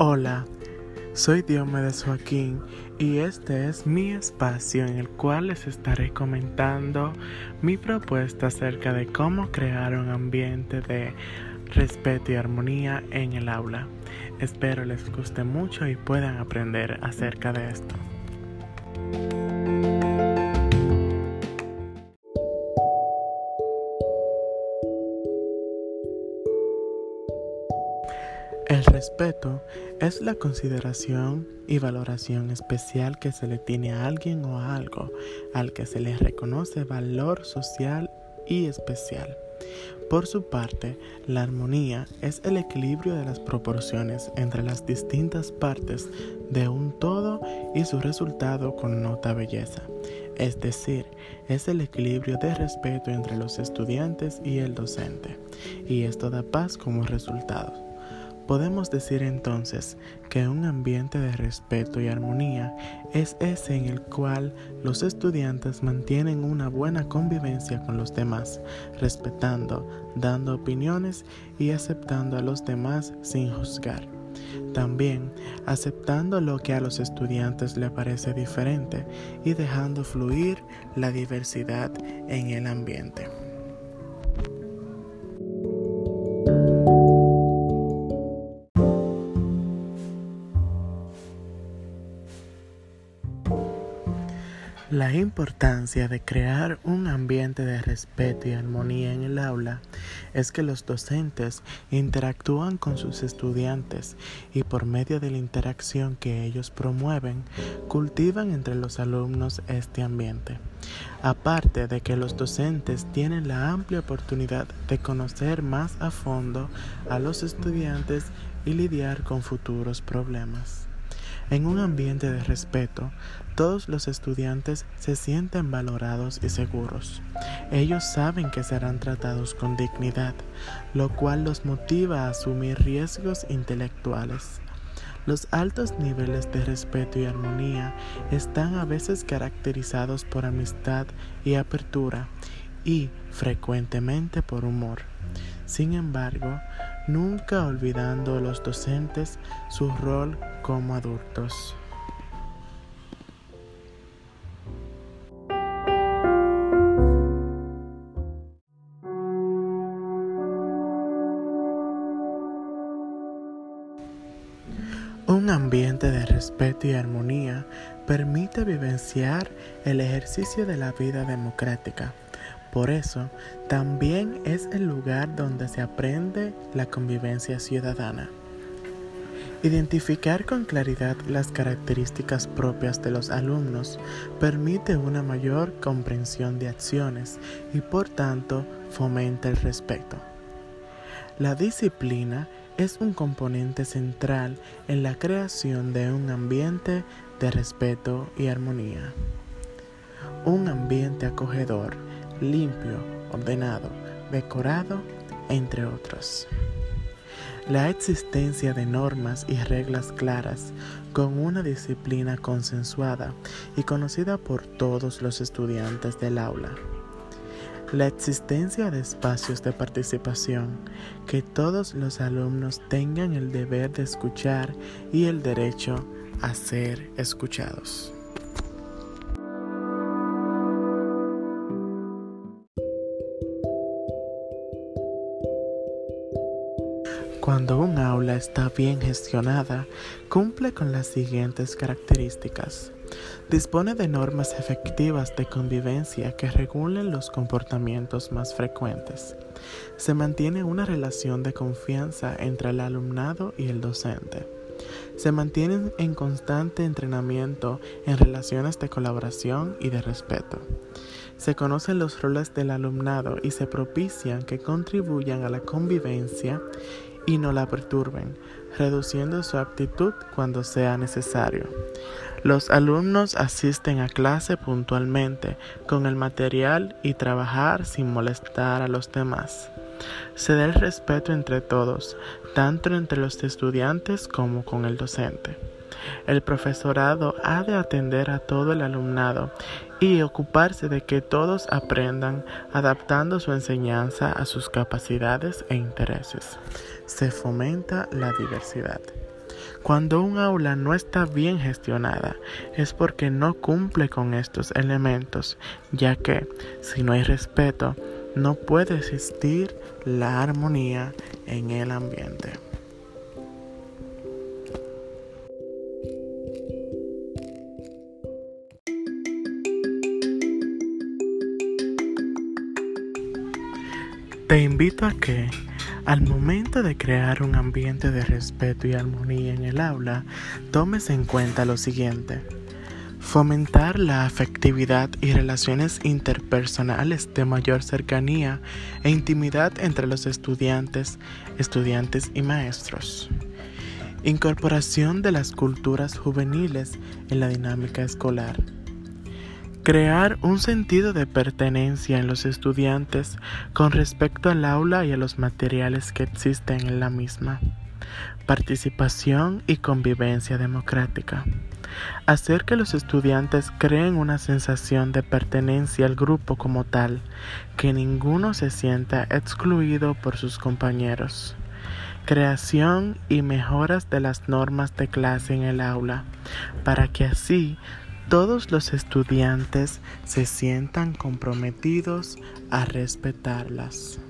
Hola, soy Diomedes Joaquín y este es mi espacio en el cual les estaré comentando mi propuesta acerca de cómo crear un ambiente de respeto y armonía en el aula. Espero les guste mucho y puedan aprender acerca de esto. El respeto es la consideración y valoración especial que se le tiene a alguien o a algo al que se le reconoce valor social y especial. Por su parte, la armonía es el equilibrio de las proporciones entre las distintas partes de un todo y su resultado connota belleza. Es decir, es el equilibrio de respeto entre los estudiantes y el docente, y esto da paz como resultado. Podemos decir entonces que un ambiente de respeto y armonía es ese en el cual los estudiantes mantienen una buena convivencia con los demás, respetando, dando opiniones y aceptando a los demás sin juzgar. También aceptando lo que a los estudiantes le parece diferente y dejando fluir la diversidad en el ambiente. La importancia de crear un ambiente de respeto y armonía en el aula es que los docentes interactúan con sus estudiantes y por medio de la interacción que ellos promueven, cultivan entre los alumnos este ambiente. Aparte de que los docentes tienen la amplia oportunidad de conocer más a fondo a los estudiantes y lidiar con futuros problemas. En un ambiente de respeto, todos los estudiantes se sienten valorados y seguros. Ellos saben que serán tratados con dignidad, lo cual los motiva a asumir riesgos intelectuales. Los altos niveles de respeto y armonía están a veces caracterizados por amistad y apertura y frecuentemente por humor. Sin embargo, nunca olvidando los docentes su rol como adultos. Un ambiente de respeto y armonía permite vivenciar el ejercicio de la vida democrática. Por eso, también es el lugar donde se aprende la convivencia ciudadana. Identificar con claridad las características propias de los alumnos permite una mayor comprensión de acciones y por tanto fomenta el respeto. La disciplina es un componente central en la creación de un ambiente de respeto y armonía. Un ambiente acogedor, limpio, ordenado, decorado, entre otros. La existencia de normas y reglas claras con una disciplina consensuada y conocida por todos los estudiantes del aula. La existencia de espacios de participación, que todos los alumnos tengan el deber de escuchar y el derecho a ser escuchados. Cuando un aula está bien gestionada, cumple con las siguientes características. Dispone de normas efectivas de convivencia que regulen los comportamientos más frecuentes. Se mantiene una relación de confianza entre el alumnado y el docente. Se mantienen en constante entrenamiento en relaciones de colaboración y de respeto. Se conocen los roles del alumnado y se propician que contribuyan a la convivencia y no la perturben, reduciendo su actitud cuando sea necesario. Los alumnos asisten a clase puntualmente con el material y trabajar sin molestar a los demás. Se da el respeto entre todos, tanto entre los estudiantes como con el docente. El profesorado ha de atender a todo el alumnado y ocuparse de que todos aprendan adaptando su enseñanza a sus capacidades e intereses. Se fomenta la diversidad. Cuando un aula no está bien gestionada es porque no cumple con estos elementos, ya que si no hay respeto, no puede existir la armonía en el ambiente. Te invito a que, al momento de crear un ambiente de respeto y armonía en el aula, tomes en cuenta lo siguiente. Fomentar la afectividad y relaciones interpersonales de mayor cercanía e intimidad entre los estudiantes, estudiantes y maestros. Incorporación de las culturas juveniles en la dinámica escolar Crear un sentido de pertenencia en los estudiantes con respecto al aula y a los materiales que existen en la misma. Participación y convivencia democrática. Hacer que los estudiantes creen una sensación de pertenencia al grupo como tal, que ninguno se sienta excluido por sus compañeros creación y mejoras de las normas de clase en el aula, para que así todos los estudiantes se sientan comprometidos a respetarlas.